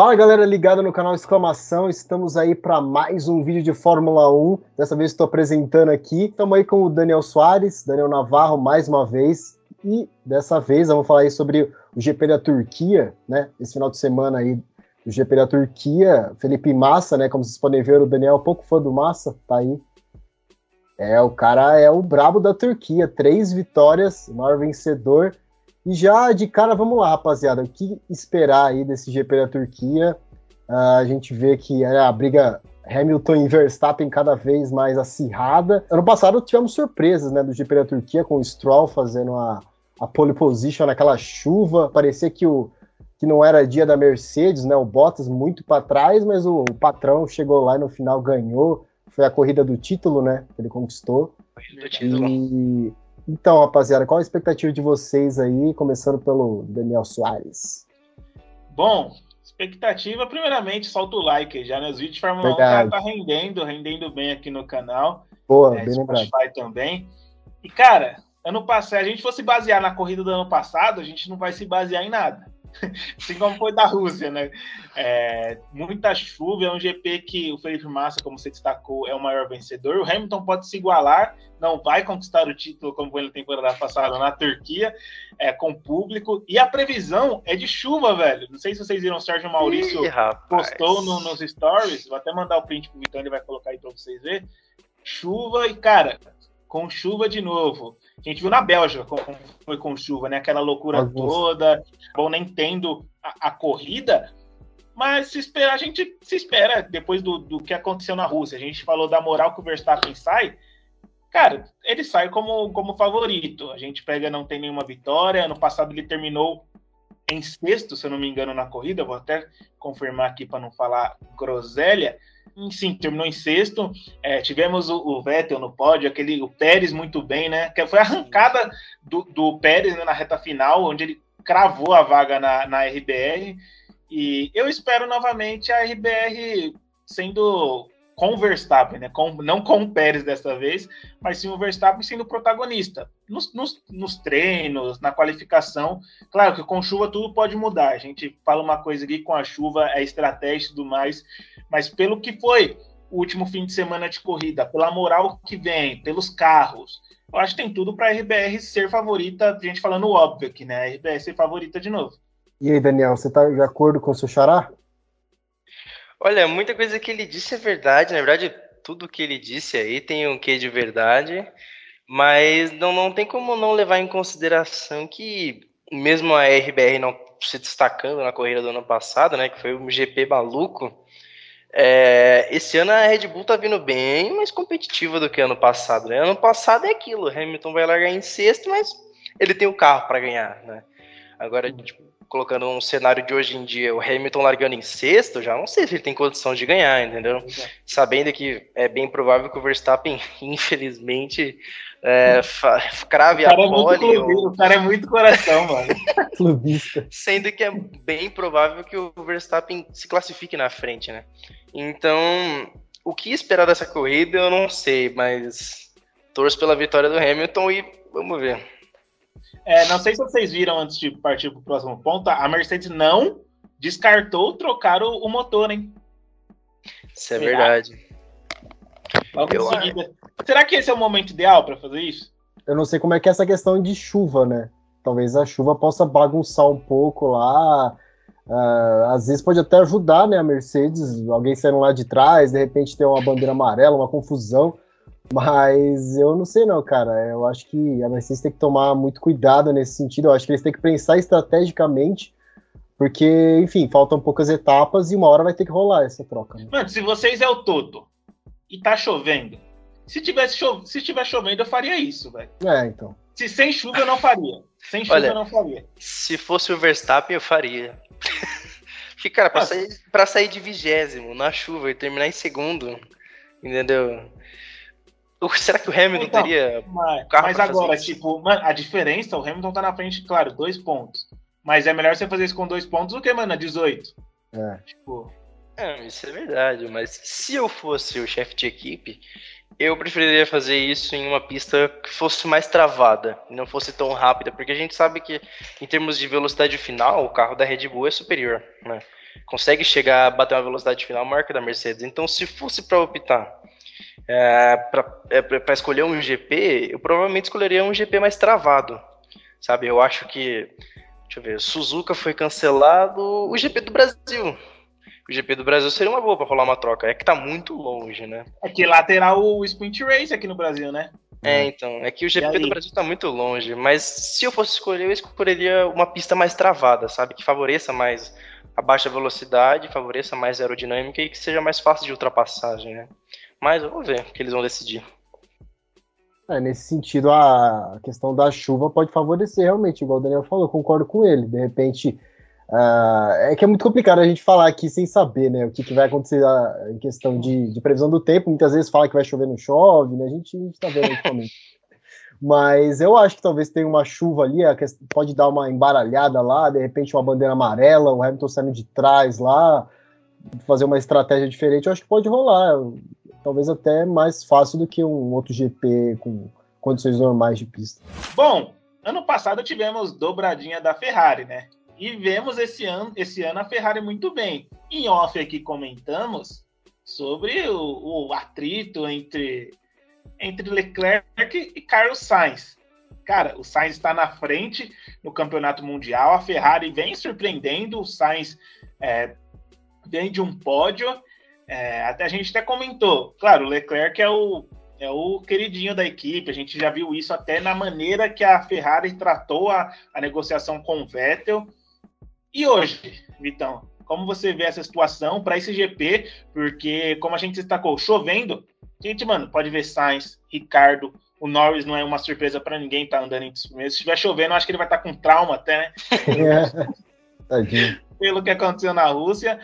Fala galera ligada no canal Exclamação, estamos aí para mais um vídeo de Fórmula 1. Dessa vez estou apresentando aqui. Estamos aí com o Daniel Soares, Daniel Navarro mais uma vez. E dessa vez vamos falar aí sobre o GP da Turquia, né? Esse final de semana aí do GP da Turquia. Felipe Massa, né? Como vocês podem ver, o Daniel é um pouco fã do Massa, tá aí. É, o cara é o brabo da Turquia. Três vitórias, o maior vencedor. E já de cara, vamos lá, rapaziada. O que esperar aí desse GP da Turquia? Uh, a gente vê que é a briga Hamilton e Verstappen cada vez mais acirrada. Ano passado tivemos surpresas né, do GP da Turquia, com o Stroll fazendo a, a pole position naquela chuva. Parecia que, o, que não era dia da Mercedes, né? O Bottas muito para trás, mas o, o, patrão chegou lá e no final ganhou. Foi a corrida do título, né? Que ele conquistou. Corrida do título. E então, rapaziada, qual a expectativa de vocês aí, começando pelo Daniel Soares? Bom, expectativa, primeiramente, solta o like já, né? Os vídeos de Fórmula Verdade. 1 tá, tá, rendendo, rendendo bem aqui no canal. Boa, é, bem lembrado. também. E, cara, ano passado, se a gente fosse basear na corrida do ano passado, a gente não vai se basear em nada. assim como foi da Rússia, né? É, muita chuva, é um GP que o Felipe Massa, como você destacou, é o maior vencedor. O Hamilton pode se igualar, não vai conquistar o título como foi na temporada passada na Turquia, é, com público. E a previsão é de chuva, velho. Não sei se vocês viram o Sérgio Maurício Ih, postou no, nos stories. Vou até mandar o print pro Vitão, ele vai colocar aí para vocês verem. Chuva e, cara, com chuva de novo. A gente viu na Bélgica como foi com chuva, né? Aquela loucura toda. Bom, nem tendo a, a, corrida, mas se espera, a gente se espera depois do, do que aconteceu na Rússia. A gente falou da moral que o Verstappen sai. Cara, ele sai como, como favorito. A gente pega, não tem nenhuma vitória. Ano passado ele terminou em sexto, se eu não me engano, na corrida. Vou até confirmar aqui para não falar groselha sim, terminou em sexto. É, tivemos o, o, Vettel no pódio, aquele, o Pérez muito bem, né? Que foi a arrancada do, do Pérez né, na reta final, onde ele cravou a vaga na, na RBR. E eu espero novamente a RBR sendo com o Verstappen, né? Com, não com o Pérez dessa vez, mas sim o Verstappen sendo protagonista. Nos, nos, nos, treinos, na qualificação. Claro que com chuva tudo pode mudar. A gente fala uma coisa aqui com a chuva, é estratégia e tudo mais, mas pelo que foi o último fim de semana de corrida, pela moral que vem, pelos carros, eu acho que tem tudo para a RBR ser favorita, a gente falando óbvio aqui, né? A RBR ser favorita de novo. E aí, Daniel, você está de acordo com o seu xará? Olha, muita coisa que ele disse é verdade. Na verdade, tudo que ele disse aí tem um quê de verdade. Mas não, não tem como não levar em consideração que, mesmo a RBR não se destacando na corrida do ano passado, né, que foi um GP maluco, é, esse ano a Red Bull tá vindo bem mais competitiva do que ano passado. Né? Ano passado é aquilo, Hamilton vai largar em sexto, mas ele tem o carro para ganhar, né? Agora, tipo, colocando um cenário de hoje em dia, o Hamilton largando em sexto, já não sei se ele tem condição de ganhar, entendeu? É. Sabendo que é bem provável que o Verstappen, infelizmente, é, crave a é pole. É ou... O cara é muito coração, mano. Clubista. Sendo que é bem provável que o Verstappen se classifique na frente, né? Então, o que esperar dessa corrida eu não sei, mas torço pela vitória do Hamilton e vamos ver. É, não sei se vocês viram antes de partir para o próximo ponto, a Mercedes não descartou trocar o, o motor, hein? Isso é Será? verdade. Será que esse é o momento ideal para fazer isso? Eu não sei como é que é essa questão de chuva, né? Talvez a chuva possa bagunçar um pouco lá. Uh, às vezes pode até ajudar, né? A Mercedes, alguém saindo lá de trás, de repente tem uma bandeira amarela, uma confusão. Mas eu não sei não, cara. Eu acho que a Mercedes tem que tomar muito cuidado nesse sentido. Eu acho que eles têm que pensar estrategicamente, porque, enfim, faltam poucas etapas e uma hora vai ter que rolar essa troca. Né? Mano, se vocês é o todo e tá chovendo, se tivesse cho se tiver chovendo, eu faria isso, velho. É, então. Se sem chuva eu não faria. Sem chuva Olha, eu não faria. Se fosse o Verstappen, eu faria. Porque, cara, pra, sair, pra sair de vigésimo na chuva e terminar em segundo, entendeu? Será que o Hamilton então, teria. Mas, mas agora, tipo, a diferença, o Hamilton tá na frente, claro, dois pontos. Mas é melhor você fazer isso com dois pontos do que, mano, 18. É. Tipo. É, isso é verdade, mas se eu fosse o chefe de equipe, eu preferiria fazer isso em uma pista que fosse mais travada, não fosse tão rápida, porque a gente sabe que em termos de velocidade final, o carro da Red Bull é superior, né? Consegue chegar a bater uma velocidade final maior que a da Mercedes. Então, se fosse para optar é, para é, escolher um GP, eu provavelmente escolheria um GP mais travado, sabe? Eu acho que, deixa eu ver, Suzuka foi cancelado, o GP do Brasil o GP do Brasil seria uma boa para rolar uma troca. É que tá muito longe, né? É que lá terá o Sprint Race aqui no Brasil, né? É, então. É que o GP do Brasil tá muito longe. Mas se eu fosse escolher, eu escolheria uma pista mais travada, sabe? Que favoreça mais a baixa velocidade, favoreça mais a aerodinâmica e que seja mais fácil de ultrapassagem, né? Mas vamos ver o que eles vão decidir. É, nesse sentido, a questão da chuva pode favorecer realmente, igual o Daniel falou, concordo com ele. De repente, Uh, é que é muito complicado a gente falar aqui sem saber, né? O que, que vai acontecer uh, em questão de, de, previsão do tempo. Muitas vezes fala que vai chover, não chove, né? A gente, a gente tá vendo atualmente. Mas eu acho que talvez tenha uma chuva ali, pode dar uma embaralhada lá, de repente uma bandeira amarela, o Hamilton saindo de trás lá, fazer uma estratégia diferente. Eu acho que pode rolar. Talvez até mais fácil do que um outro GP com condições normais de pista. Bom, ano passado tivemos dobradinha da Ferrari, né? E vemos esse ano, esse ano a Ferrari muito bem. Em off aqui comentamos sobre o, o atrito entre, entre Leclerc e Carlos Sainz. Cara, o Sainz está na frente no campeonato mundial, a Ferrari vem surpreendendo, o Sainz é, vem de um pódio. É, até a gente até comentou, claro, o Leclerc é o, é o queridinho da equipe, a gente já viu isso até na maneira que a Ferrari tratou a, a negociação com o Vettel. E hoje, Vitão, como você vê essa situação para esse GP? Porque, como a gente destacou, chovendo, gente, mano, pode ver Sainz, Ricardo, o Norris não é uma surpresa para ninguém tá andando em primeiros. Se estiver chovendo, acho que ele vai estar tá com trauma até, né? Pelo, pelo que aconteceu na Rússia.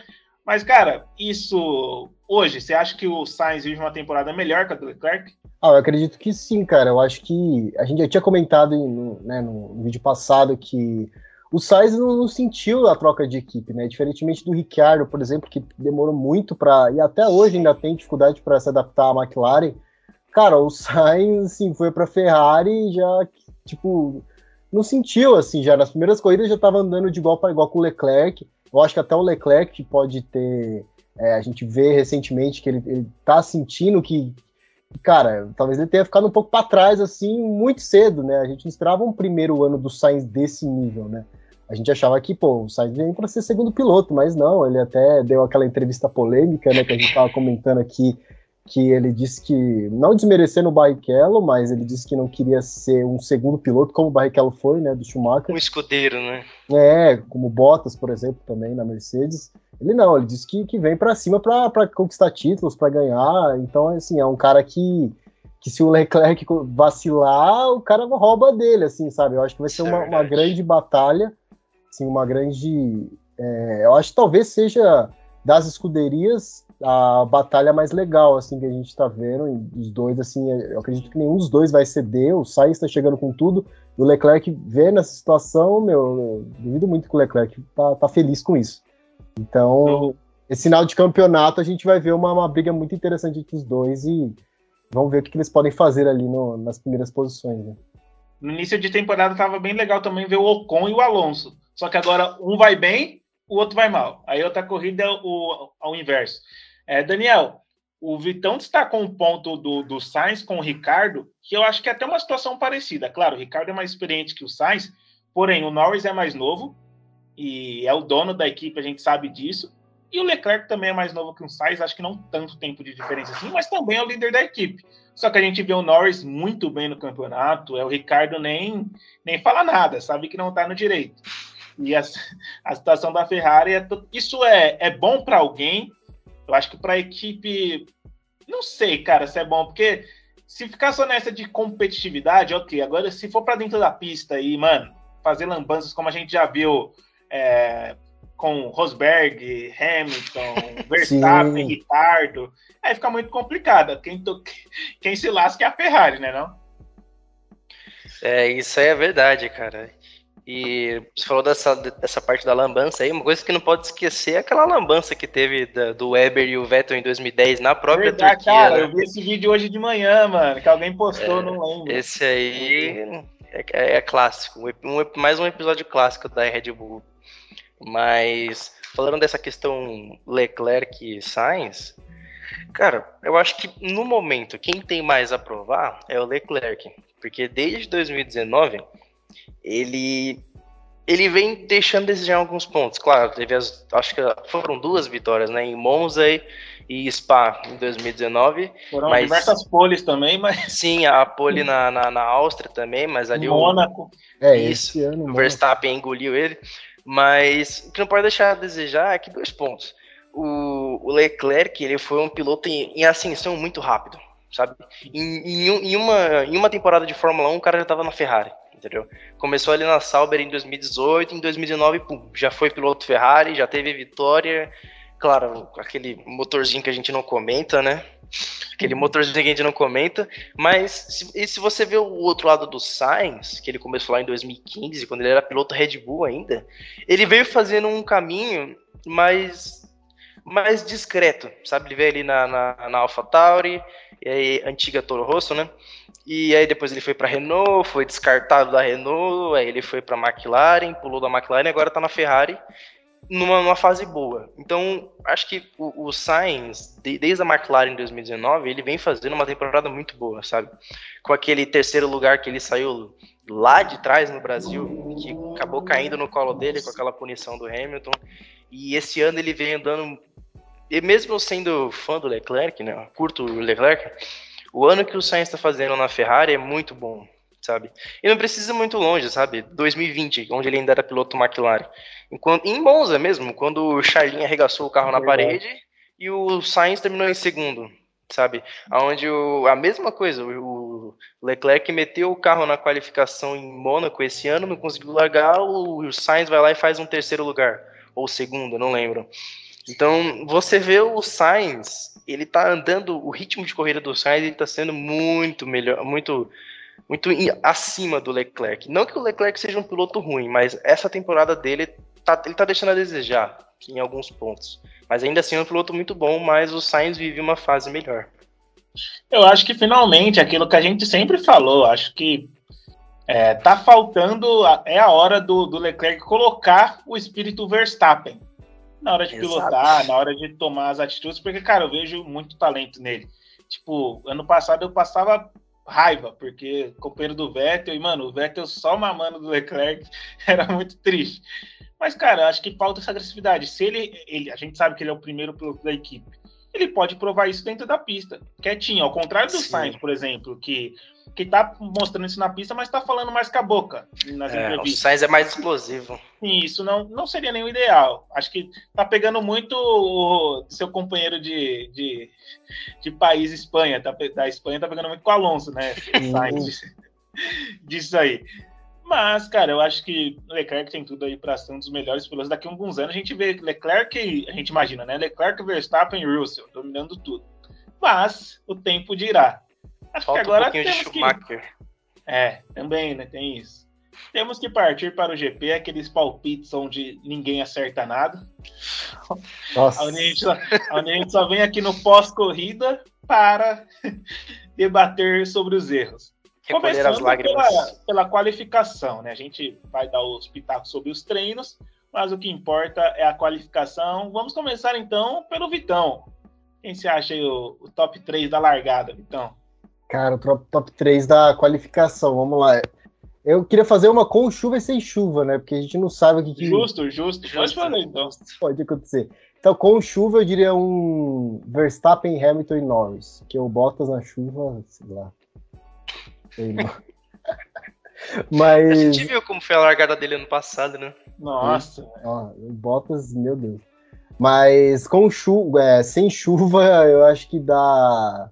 Mas, cara, isso hoje, você acha que o Sainz vive uma temporada melhor que a do Leclerc? Ah, eu acredito que sim, cara. Eu acho que a gente já tinha comentado no, né, no vídeo passado que o Sainz não, não, sentiu a troca de equipe, né? Diferentemente do Ricciardo, por exemplo, que demorou muito para e até hoje ainda tem dificuldade para se adaptar à McLaren. Cara, o Sainz assim, foi para Ferrari e já tipo não sentiu assim, já nas primeiras corridas já estava andando de igual para igual com o Leclerc. Eu acho que até o Leclerc pode ter é, a gente vê recentemente que ele, ele tá sentindo que cara, talvez ele tenha ficado um pouco para trás assim muito cedo, né? A gente não esperava um primeiro ano do Sainz desse nível, né? A gente achava que, pô, o Sainz vem para ser segundo piloto, mas não, ele até deu aquela entrevista polêmica, né, que a gente estava comentando aqui, que ele disse que, não desmerecendo o Barrichello, mas ele disse que não queria ser um segundo piloto, como o Barrichello foi, né, do Schumacher. Um escudeiro, né? É, como Bottas, por exemplo, também na Mercedes. Ele não, ele disse que, que vem para cima para conquistar títulos, para ganhar. Então, assim, é um cara que, que se o Leclerc vacilar, o cara rouba dele, assim, sabe? Eu acho que vai ser é uma, uma grande batalha assim, uma grande. É, eu acho que talvez seja das escuderias a batalha mais legal assim que a gente está vendo os dois assim eu acredito que nenhum dos dois vai ceder o Sainz está chegando com tudo o Leclerc vê nessa situação meu duvido muito que o Leclerc tá, tá feliz com isso então esse final de campeonato a gente vai ver uma, uma briga muito interessante entre os dois e vamos ver o que, que eles podem fazer ali no, nas primeiras posições né? no início de temporada estava bem legal também ver o Ocon e o Alonso só que agora um vai bem, o outro vai mal. Aí outra corrida é o, ao inverso. É, Daniel, o Vitão destacou um ponto do, do Sainz com o Ricardo, que eu acho que é até uma situação parecida. Claro, o Ricardo é mais experiente que o Sainz, porém o Norris é mais novo e é o dono da equipe, a gente sabe disso. E o Leclerc também é mais novo que o Sainz, acho que não tanto tempo de diferença assim, mas também é o líder da equipe. Só que a gente vê o Norris muito bem no campeonato, é o Ricardo nem, nem fala nada, sabe que não está no direito. E a, a situação da Ferrari é isso é, é bom para alguém. Eu acho que para a equipe, não sei, cara, se é bom, porque se ficar só nessa de competitividade, ok. Agora, se for para dentro da pista e, mano, fazer lambanças como a gente já viu é, com Rosberg, Hamilton, Verstappen. Ricardo, aí fica muito complicado. Quem, to... Quem se lasca é a Ferrari, né, não? É, isso aí é verdade, cara. E você falou dessa, dessa parte da lambança aí, uma coisa que não pode esquecer é aquela lambança que teve da, do Weber e o Vettel em 2010 na própria Verdade, Turquia. Cara, né? eu vi esse vídeo hoje de manhã, mano, que alguém postou, é, não lembro. Esse aí é, é, é clássico, um, mais um episódio clássico da Red Bull. Mas, falando dessa questão Leclerc e Sainz, cara, eu acho que no momento quem tem mais a provar é o Leclerc. Porque desde 2019 ele ele vem deixando a desejar alguns pontos. Claro, teve as, acho que foram duas vitórias, né, em Monza e Spa em 2019. Foram mas, diversas poles também, mas sim, a pole na, na, na Áustria também, mas ali Mônaco. O, é, isso, ano, o Verstappen engoliu ele. Mas o que não pode deixar a desejar é que dois pontos. O, o Leclerc ele foi um piloto em, em ascensão muito rápido, sabe? Em, em, em, uma, em uma temporada de Fórmula 1, o cara já estava na Ferrari entendeu? Começou ali na Sauber em 2018, em 2019, pum, já foi piloto Ferrari, já teve vitória. Claro, aquele motorzinho que a gente não comenta, né? Aquele uhum. motorzinho que a gente não comenta. Mas se, e se você vê o outro lado do Sainz, que ele começou lá em 2015, quando ele era piloto Red Bull ainda, ele veio fazendo um caminho mais mais discreto, sabe? Ele veio ali na, na, na AlphaTauri, e aí, antiga Toro Rosso, né? E aí depois ele foi para Renault, foi descartado da Renault, aí ele foi para McLaren, pulou da McLaren agora está na Ferrari numa, numa, fase boa. Então, acho que o, o Sainz, de, desde a McLaren em 2019, ele vem fazendo uma temporada muito boa, sabe? Com aquele terceiro lugar que ele saiu lá de trás no Brasil, que acabou caindo no colo dele com aquela punição do Hamilton. E esse ano ele vem andando, e mesmo sendo fã do Leclerc, né? Curto o Leclerc, o ano que o Sainz está fazendo na Ferrari é muito bom, sabe? E não precisa muito longe, sabe? 2020, onde ele ainda era piloto McLaren. Enquanto, em Monza mesmo, quando o Charlin arregaçou o carro na parede e o Sainz terminou em segundo, sabe? Onde o, a mesma coisa, o, Leclerc meteu o carro na qualificação em Mônaco esse ano, não conseguiu largar, o, o Sainz vai lá e faz um terceiro lugar, ou segundo, não lembro. Então, você vê o Sainz, ele tá andando, o ritmo de corrida do Sainz, ele tá sendo muito melhor, muito muito acima do Leclerc. Não que o Leclerc seja um piloto ruim, mas essa temporada dele tá, ele tá deixando a desejar em alguns pontos. Mas ainda assim é um piloto muito bom, mas o Sainz vive uma fase melhor. Eu acho que finalmente aquilo que a gente sempre falou, acho que é, tá faltando, é a hora do, do Leclerc colocar o espírito Verstappen na hora de Exato. pilotar, na hora de tomar as atitudes, porque, cara, eu vejo muito talento nele. Tipo, ano passado eu passava raiva, porque companheiro do Vettel, e, mano, o Vettel só mamando do Leclerc era muito triste. Mas, cara, acho que falta essa agressividade. Se ele, ele, a gente sabe que ele é o primeiro piloto da equipe, ele pode provar isso dentro da pista, quietinho. Ao contrário do Sim. Sainz, por exemplo, que que tá mostrando isso na pista, mas tá falando mais com a boca nas é, entrevistas. O Sainz é mais explosivo. Sim, isso não, não seria nem o ideal. Acho que tá pegando muito o seu companheiro de, de, de país, Espanha. Tá, da Espanha tá pegando muito com o Alonso, né? Sainz disso aí. Mas, cara, eu acho que Leclerc tem tudo aí para ser um dos melhores pilotos. Daqui a alguns anos a gente vê Leclerc, a gente imagina, né? Leclerc, Verstappen e Russell dominando tudo. Mas o tempo dirá. Acho Falta que agora um temos que... É, também, né? Tem isso. Temos que partir para o GP, aqueles palpites onde ninguém acerta nada. Nossa. Onde a gente só, a gente só vem aqui no pós-corrida para debater sobre os erros. Recolher Começando pela, pela, qualificação, né? A gente vai dar os pitacos sobre os treinos, mas o que importa é a qualificação. Vamos começar então pelo Vitão. Quem se acha aí o, o top 3 da largada, Vitão? Cara, o top, top 3 da qualificação, vamos lá. Eu queria fazer uma com chuva e sem chuva, né? Porque a gente não sabe o que. que... Justo, justo. Pode falar então. Pode acontecer. Então, com chuva, eu diria um Verstappen, Hamilton e Norris. Que o Bottas na chuva, sei lá. Sei lá. Mas. A gente viu como foi a largada dele ano passado, né? Nossa. Ó, Bottas, meu Deus. Mas com chuva, é, sem chuva, eu acho que dá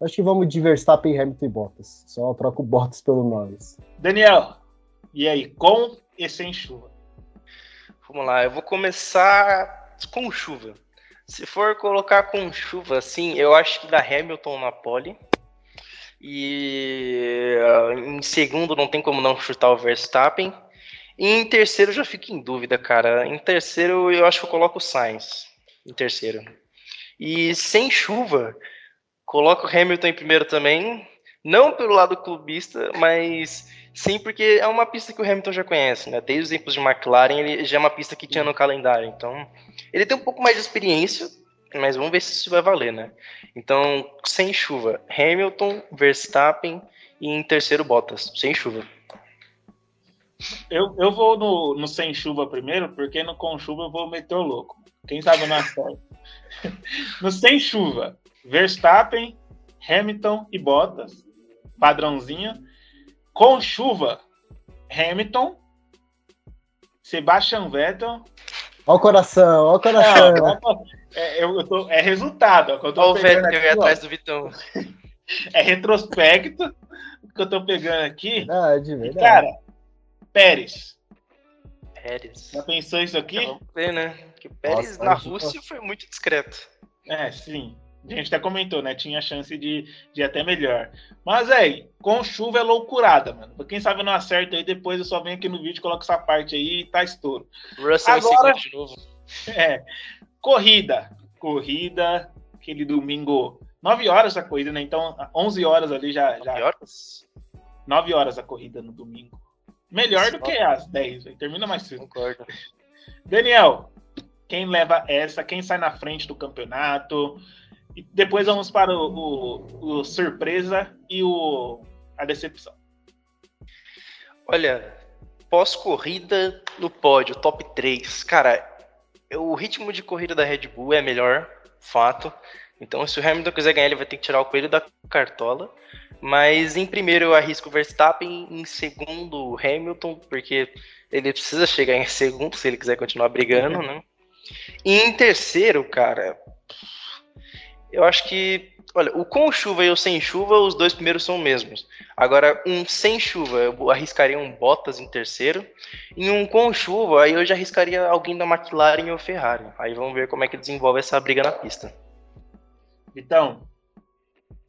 Acho que vamos de Verstappen, Hamilton e Bottas. Só troco Bottas pelo Norris. Daniel, e aí, com e sem chuva? Vamos lá, eu vou começar com chuva. Se for colocar com chuva, assim, eu acho que da Hamilton na pole. E uh, em segundo não tem como não chutar o Verstappen. E em terceiro eu já fico em dúvida, cara. Em terceiro eu acho que eu coloco o Sainz. Em terceiro. E sem chuva, coloco o Hamilton em primeiro também. Não pelo lado clubista, mas sim porque é uma pista que o Hamilton já conhece, né? Desde os tempos de McLaren, ele já é uma pista que tinha no calendário. Então, ele tem um pouco mais de experiência, mas vamos ver se isso vai valer, né? Então, sem chuva, Hamilton, Verstappen e em terceiro Bottas, sem chuva. Eu, eu vou no, no sem chuva primeiro, porque no com chuva eu vou meter o louco. Quem sabe na sorte. no sem chuva, Verstappen, Hamilton e Bottas, padrãozinho. Com chuva, Hamilton, Sebastian Vettel. Olha o coração, olha o coração. é, eu, eu tô, é resultado. Olha o Vettel aqui, atrás do Vitão. É retrospecto que eu tô pegando aqui. Verdade, verdade. E, cara, Pérez. Pérez. Já pensou isso aqui? Vamos ver, né? Que Pérez Nossa, na Rússia foi muito discreto. É, sim. A gente até comentou, né? Tinha chance de, de ir até melhor. Mas, aí, com chuva é loucurada, mano. Quem sabe não acerta aí, depois eu só venho aqui no vídeo, coloco essa parte aí e tá estouro. Russell Agora, de novo. É. Corrida. Corrida, aquele domingo. 9 horas a corrida, né? Então, 11 horas ali já. 9 já... horas? 9 horas a corrida no domingo. Melhor do que as 10, termina mais cedo. Concordo. Daniel, quem leva essa? Quem sai na frente do campeonato? E depois vamos para o, o, o surpresa e o, a decepção. Olha, pós-corrida no pódio, top 3. Cara, o ritmo de corrida da Red Bull é melhor, fato. Então, se o Hamilton quiser ganhar, ele vai ter que tirar o coelho da cartola. Mas em primeiro eu arrisco Verstappen, em segundo Hamilton, porque ele precisa chegar em segundo se ele quiser continuar brigando, né? E em terceiro, cara, eu acho que, olha, o com chuva e o sem chuva, os dois primeiros são os mesmos. Agora, um sem chuva, eu arriscaria um Bottas em terceiro. E um com chuva, aí eu já arriscaria alguém da McLaren ou Ferrari. Aí vamos ver como é que desenvolve essa briga na pista. Então,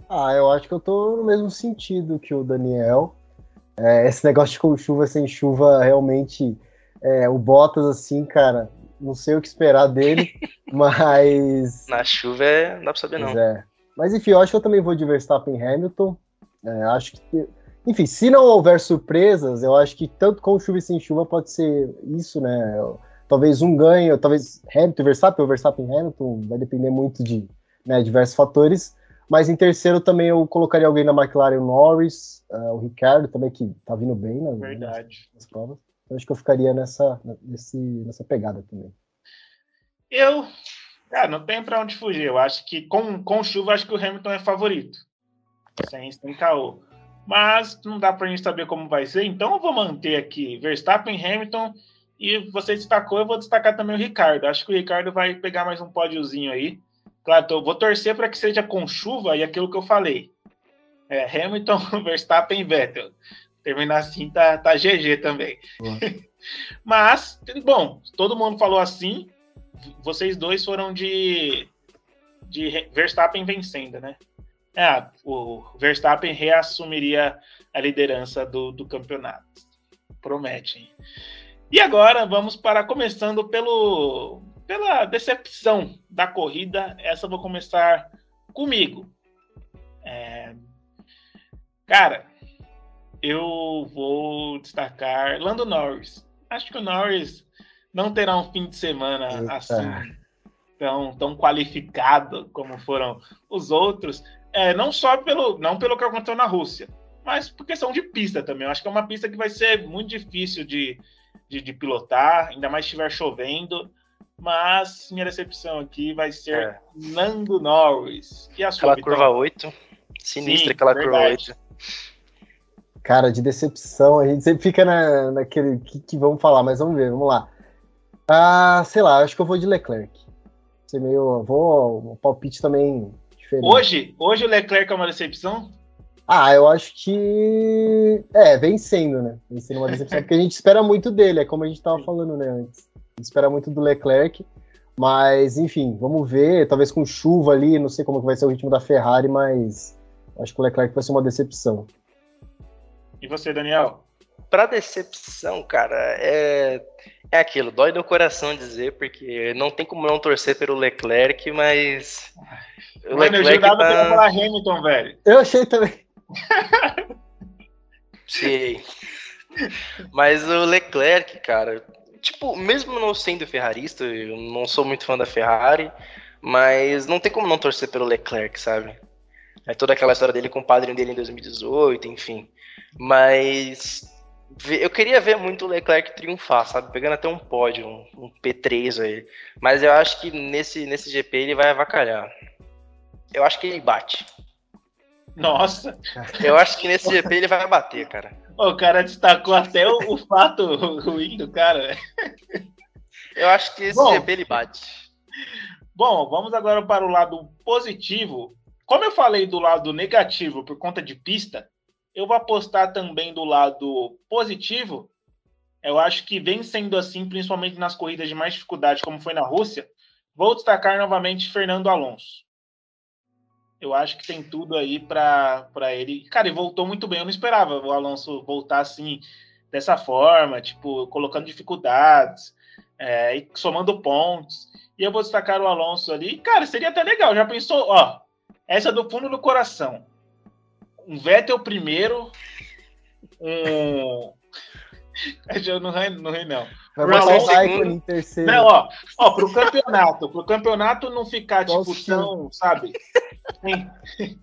ah, eu acho que eu tô no mesmo sentido que o Daniel. É, esse negócio de com chuva sem chuva, realmente, é, o Bottas, assim, cara, não sei o que esperar dele, mas. Na chuva é... não dá pra saber, não. É. Mas enfim, eu acho que eu também vou de Verstappen Hamilton. É, acho que. Enfim, se não houver surpresas, eu acho que tanto com chuva e sem chuva pode ser isso, né? Talvez um ganhe, talvez Hamilton, Verstappen ou Verstappen Hamilton, vai depender muito de né, diversos fatores. Mas em terceiro também eu colocaria alguém na McLaren, o Norris, uh, o Ricardo também, que tá vindo bem nas, Verdade. nas provas. Então acho que eu ficaria nessa, nesse, nessa pegada também. Eu, cara, não tem para onde fugir. Eu acho que com, com chuva, acho que o Hamilton é favorito. Sem, sem caô. Mas não dá para a gente saber como vai ser. Então eu vou manter aqui Verstappen, Hamilton. E você destacou, eu vou destacar também o Ricardo. Acho que o Ricardo vai pegar mais um pódiozinho aí. Claro, então, vou torcer para que seja com chuva e aquilo que eu falei. É, Hamilton, Verstappen e Vettel. Terminar assim tá, tá GG também. Mas, bom, todo mundo falou assim. Vocês dois foram de, de Verstappen vencendo, né? É, o Verstappen reassumiria a liderança do, do campeonato. Promete. E agora vamos para começando pelo pela decepção da corrida, essa eu vou começar comigo. É... Cara, eu vou destacar Lando Norris. Acho que o Norris não terá um fim de semana Eita. assim tão, tão qualificado como foram os outros. É, não só pelo, não pelo que aconteceu na Rússia, mas por questão de pista também. Eu acho que é uma pista que vai ser muito difícil de, de, de pilotar, ainda mais se estiver chovendo. Mas minha decepção aqui vai ser é. Nando Norris. E a sua, aquela curva 8. Sinistra Sim, aquela verdade. curva 8. Cara, de decepção, a gente sempre fica na, naquele que, que vamos falar, mas vamos ver, vamos lá. Ah, sei lá, acho que eu vou de Leclerc. Ser meio. Vou. Um palpite também diferente. Hoje, hoje o Leclerc é uma decepção? Ah, eu acho que. É, vencendo, né? Vencendo uma decepção, porque a gente espera muito dele, é como a gente tava falando, né, antes espera muito do Leclerc, mas enfim, vamos ver, talvez com chuva ali, não sei como vai ser o ritmo da Ferrari, mas acho que o Leclerc vai ser uma decepção. E você, Daniel? pra decepção, cara, é, é aquilo, dói no coração dizer, porque não tem como não torcer pelo Leclerc, mas. O Mano, Leclerc eu jurava tá... falar Hamilton, velho. Eu achei também. Sim. Mas o Leclerc, cara, tipo, mesmo não sendo ferrarista, eu não sou muito fã da Ferrari, mas não tem como não torcer pelo Leclerc, sabe? É toda aquela história dele com o padrinho dele em 2018, enfim. Mas eu queria ver muito o Leclerc triunfar, sabe? Pegando até um pódio, um, um P3 aí. Mas eu acho que nesse, nesse GP ele vai avacalhar. Eu acho que ele bate. Nossa! Eu acho que nesse GP ele vai bater, cara. O cara destacou até o, o fato ruim do cara. Eu acho que esse Bom, GP ele bate. Bom, vamos agora para o lado positivo. Como eu falei do lado negativo por conta de pista, eu vou apostar também do lado positivo. Eu acho que vem sendo assim, principalmente nas corridas de mais dificuldade, como foi na Rússia. Vou destacar novamente Fernando Alonso. Eu acho que tem tudo aí para ele. Cara, ele voltou muito bem. Eu não esperava o Alonso voltar assim, dessa forma, tipo, colocando dificuldades, é, e somando pontos. E eu vou destacar o Alonso ali. Cara, seria até legal. Já pensou? Ó, essa do fundo do coração. Um Vettel primeiro, um. Eu não ri, não. Ri, não. Vai em terceiro. Não, ó, ó, pro campeonato, pro campeonato não ficar, tipo, tão, sabe?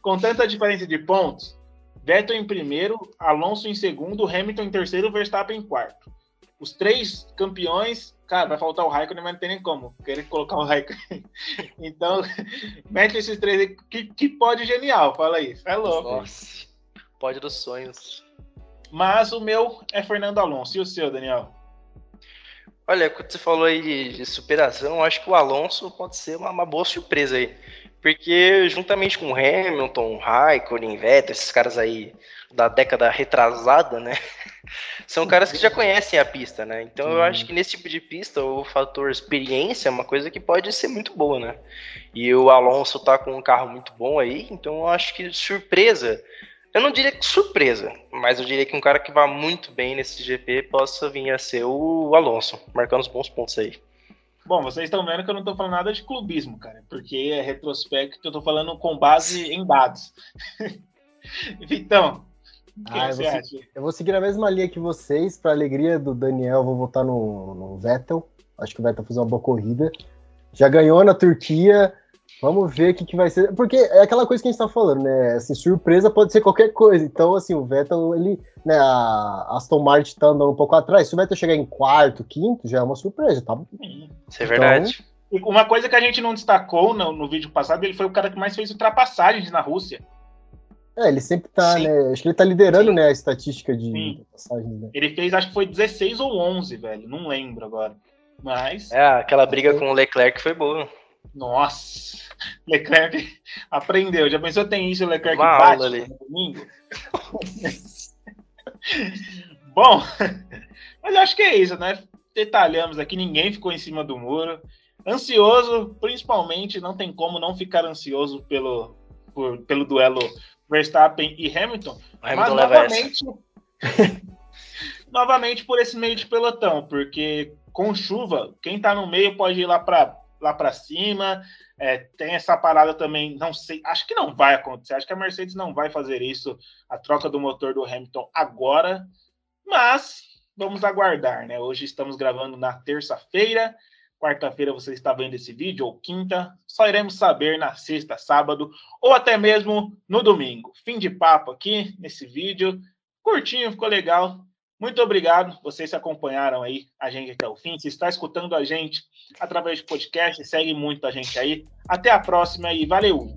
Com tanta diferença de pontos, Vettel em primeiro, Alonso em segundo, Hamilton em terceiro, Verstappen em quarto. Os três campeões, cara, vai faltar o Raikkonen, mas não tem nem como querer colocar o Raikkonen. Então, mete esses três aí, que, que pode genial, fala isso. É louco. Nossa, pode dos sonhos. Mas o meu é Fernando Alonso. E o seu, Daniel? Olha, quando você falou aí de, de superação, acho que o Alonso pode ser uma, uma boa surpresa aí. Porque juntamente com o Hamilton, Raikkonen, Vettel, esses caras aí da década retrasada, né? São caras que já conhecem a pista, né? Então eu acho que nesse tipo de pista o fator experiência é uma coisa que pode ser muito boa, né? E o Alonso tá com um carro muito bom aí, então eu acho que surpresa. Eu não diria que surpresa, mas eu diria que um cara que vá muito bem nesse GP possa vir a ser o Alonso, marcando os bons pontos aí. Bom, vocês estão vendo que eu não estou falando nada de clubismo, cara, porque é retrospecto, eu estou falando com base em dados. o que ah, você eu acha? Seguir, eu vou seguir a mesma linha que vocês, para alegria do Daniel, vou votar no, no Vettel. Acho que o Vettel fez uma boa corrida. Já ganhou na Turquia, Vamos ver o que, que vai ser. Porque é aquela coisa que a gente tá falando, né? Assim, surpresa pode ser qualquer coisa. Então, assim, o Vettel, ele. Né, a Aston Martin tá andando um pouco atrás. Se o Vettel chegar em quarto, quinto, já é uma surpresa, tá? Isso é verdade. Então, uma coisa que a gente não destacou no, no vídeo passado, ele foi o cara que mais fez ultrapassagens na Rússia. É, ele sempre tá, Sim. né? Acho que ele tá liderando, Sim. né, a estatística de passagens. Né? Ele fez, acho que foi 16 ou 11, velho. Não lembro agora. Mas. É, aquela briga com o Leclerc foi boa. Nossa, Leclerc aprendeu. Já pensou tem isso, Leclerc Uma bate ali. no domingo? Bom, mas acho que é isso, né? Detalhamos aqui, ninguém ficou em cima do muro. Ansioso, principalmente, não tem como não ficar ansioso pelo, por, pelo duelo Verstappen e Hamilton. Hamilton mas novamente, novamente por esse meio de pelotão, porque com chuva, quem tá no meio pode ir lá para lá para cima. É, tem essa parada também, não sei, acho que não vai acontecer. Acho que a Mercedes não vai fazer isso, a troca do motor do Hamilton agora, mas vamos aguardar, né? Hoje estamos gravando na terça-feira. Quarta-feira você está vendo esse vídeo, ou quinta, só iremos saber na sexta, sábado, ou até mesmo no domingo. Fim de papo aqui nesse vídeo. Curtinho, ficou legal. Muito obrigado, vocês que acompanharam aí a gente até o fim. Se está escutando a gente através de podcast, segue muito a gente aí. Até a próxima e valeu!